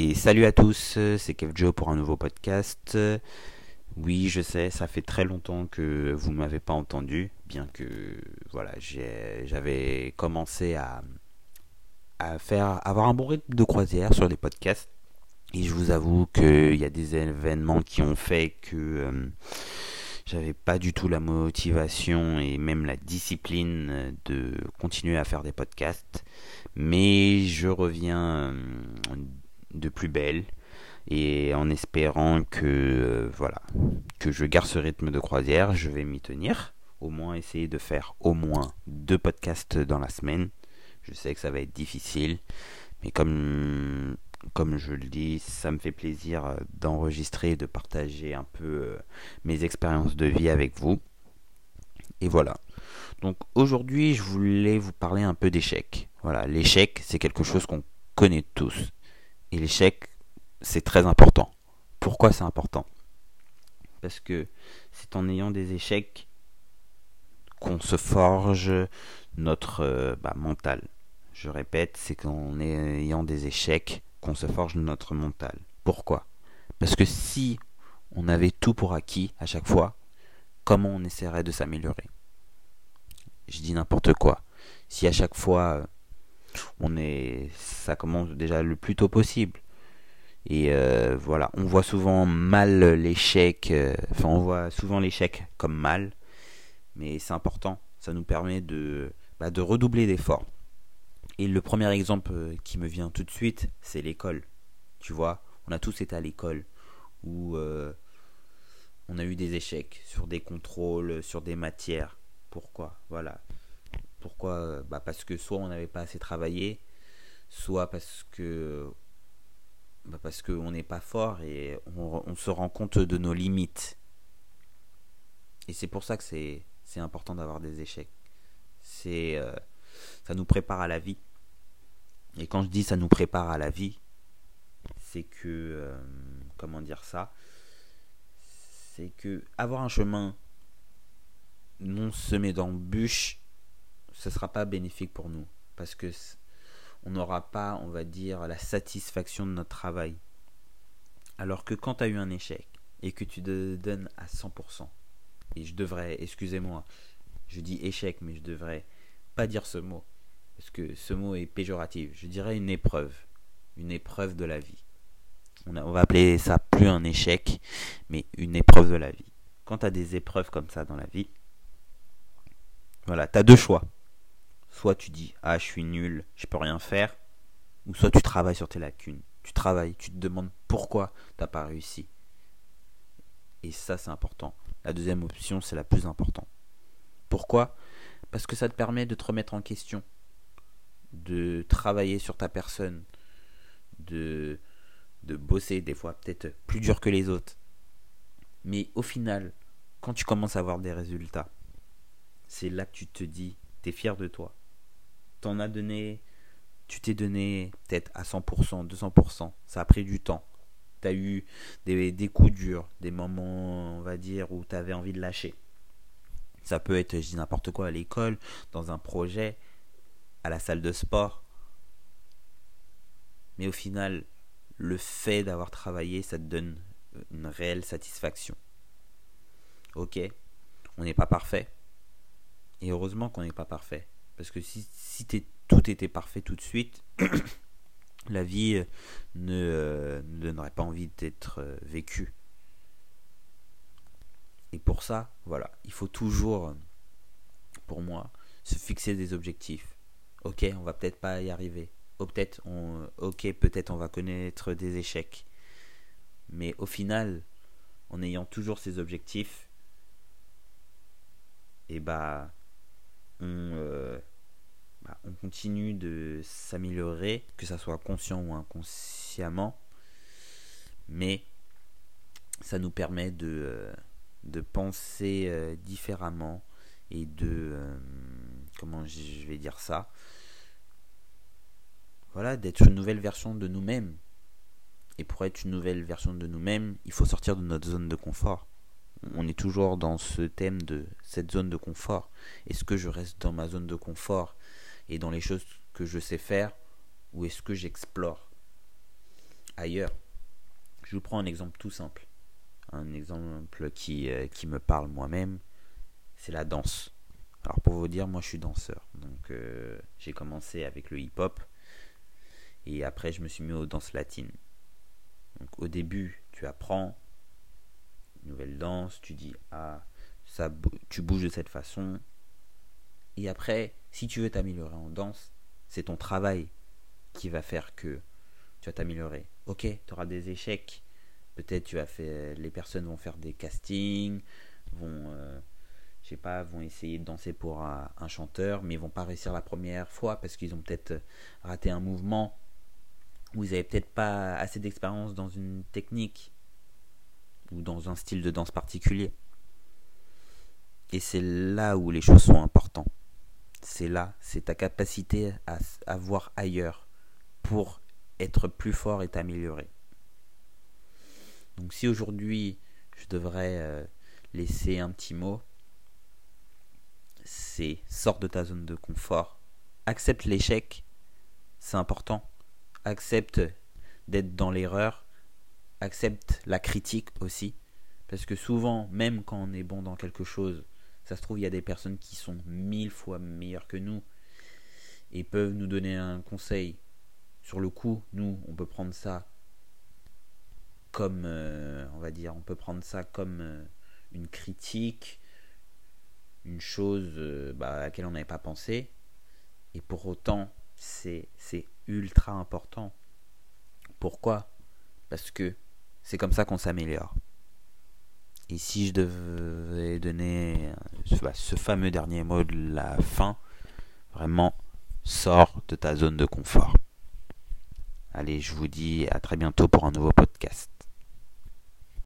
Et salut à tous, c'est Kev Joe pour un nouveau podcast. Oui, je sais, ça fait très longtemps que vous ne m'avez pas entendu, bien que voilà, j'avais commencé à, faire avoir un bon rythme de croisière sur les podcasts. Et je vous avoue qu'il y a des événements qui ont fait que euh, j'avais pas du tout la motivation et même la discipline de continuer à faire des podcasts. Mais je reviens euh, de plus belle et en espérant que euh, voilà que je garde ce rythme de croisière, je vais m'y tenir. Au moins essayer de faire au moins deux podcasts dans la semaine. Je sais que ça va être difficile, mais comme comme je le dis, ça me fait plaisir euh, d'enregistrer de partager un peu euh, mes expériences de vie avec vous. Et voilà. Donc aujourd'hui, je voulais vous parler un peu d'échecs. Voilà, l'échec, c'est quelque chose qu'on connaît tous. Et l'échec, c'est très important. Pourquoi c'est important? Parce que c'est en ayant des échecs qu'on se forge notre euh, bah, mental. Je répète, c'est qu'en ayant des échecs qu'on se forge notre mental. Pourquoi? Parce que si on avait tout pour acquis à chaque fois, comment on essaierait de s'améliorer? Je dis n'importe quoi. Si à chaque fois on est ça commence déjà le plus tôt possible et euh, voilà, on voit souvent mal l'échec, euh, enfin on voit souvent l'échec comme mal, mais c'est important, ça nous permet de, bah, redoubler d'efforts. Et le premier exemple euh, qui me vient tout de suite, c'est l'école. Tu vois, on a tous été à l'école où on a eu des échecs sur des contrôles, sur des matières. Pourquoi? Voilà. Pourquoi? Bah Parce que soit on n'avait pas assez travaillé, soit parce que bah, parce qu'on n'est pas fort et on, se rend compte de nos limites. Et c'est pour ça que c'est, important d'avoir des échecs. C'est, euh, ça nous prépare à la vie. Et quand je dis ça nous prépare à la vie, c'est que, euh, comment dire ça? C'est que avoir un chemin non semé d'embûches, ce sera pas bénéfique pour nous. Parce que on n'aura pas, on va dire, la satisfaction de notre travail. Alors que quand tu as eu un échec et que tu te donnes à 100%, et je devrais, excusez-moi, je dis échec, mais je devrais pas dire ce mot, parce que ce mot est péjoratif. Je dirais une épreuve, une épreuve de la vie. On, on va appeler ça plus un échec, mais une épreuve de la vie. Quand tu as des épreuves comme ça dans la vie, voilà, tu as deux choix soit tu dis ah je suis nul, je peux rien faire, ou soit tu travailles sur tes lacunes. Tu travailles, tu te demandes pourquoi t'as pas réussi. Et ça c'est important. La deuxième option c'est la plus importante. Pourquoi? Parce que ça te permet de te remettre en question, de travailler sur ta personne, de, de bosser des fois peut-être plus dur que les autres. Mais au final, quand tu commences à avoir des résultats, c'est là que tu te dis, tu es fier de toi t'en as donné, tu t'es donné peut-être à 100%, 200%, ça a pris du temps. Tu as eu des, des, coups durs, des moments, on va dire, où tu avais envie de lâcher. Ça peut être, je dis n'importe quoi, à l'école, dans un projet, à la salle de sport. Mais au final, le fait d'avoir travaillé, ça te donne une réelle satisfaction. Ok, on n'est pas parfait. Et heureusement qu'on n'est pas parfait. Parce que si, si tout était parfait tout de suite, la vie euh, euh, ne, donnerait pas envie d'être euh, vécue. Et pour ça, voilà, il faut toujours, pour moi, se fixer des objectifs. Ok, on va peut-être pas y arriver. Oh, ok, peut-être on va connaître des échecs. Mais au final, en ayant toujours ces objectifs, et eh bah, on continue de s'améliorer, que ça soit conscient ou inconsciemment, mais ça nous permet de, euh, de penser euh, différemment et de euh, comment je vais dire ça voilà d'être une nouvelle version de nous-mêmes. Et pour être une nouvelle version de nous-mêmes il faut sortir de notre zone de confort. On est toujours dans ce thème de cette zone de confort. Est-ce que je reste dans ma zone de confort? Et dans les choses que je sais faire ou est-ce que j'explore ailleurs. Je vous prends un exemple tout simple. Un exemple qui, euh, qui me parle moi-même, c'est la danse. Alors pour vous dire, moi je suis danseur. Donc euh, j'ai commencé avec le hip-hop et après je me suis mis aux danses latines. Donc au début, tu apprends une nouvelle danse, tu dis ah ça tu bouges de cette façon. Et après, si tu veux t'améliorer en danse, c'est ton travail qui va faire que tu vas t'améliorer. Ok, tu auras des échecs. Peut-être tu vas faire, les personnes vont faire des castings, vont, euh, essayer de danser pour un, chanteur, mais ils vont pas réussir la première fois parce qu'ils ont peut-être raté un mouvement ou ils n'avaient peut-être pas assez d'expérience dans une technique ou dans un style de danse particulier. Et c'est là où les choses sont importantes. C'est là, c'est ta capacité à, voir ailleurs pour être plus fort et t'améliorer. Donc si aujourd'hui je devrais euh, laisser un petit mot, c'est sors de ta zone de confort, accepte l'échec, c'est important, accepte d'être dans l'erreur, accepte la critique aussi, parce que souvent, même quand on est bon dans quelque chose, ça se trouve, il y a des personnes qui sont mille fois meilleures que nous et peuvent nous donner un conseil sur le coup, nous, on peut prendre ça comme, euh, on va dire, on peut prendre ça comme euh, une critique, une chose euh, bah, à laquelle on n'avait pas pensé. Et pour autant, c'est ultra important. Pourquoi? Parce que c'est comme ça qu'on s'améliore. Et si je devais donner bah, ce fameux dernier mot de la fin, vraiment, sors de ta zone de confort. Allez, je vous dis à très bientôt pour un nouveau podcast.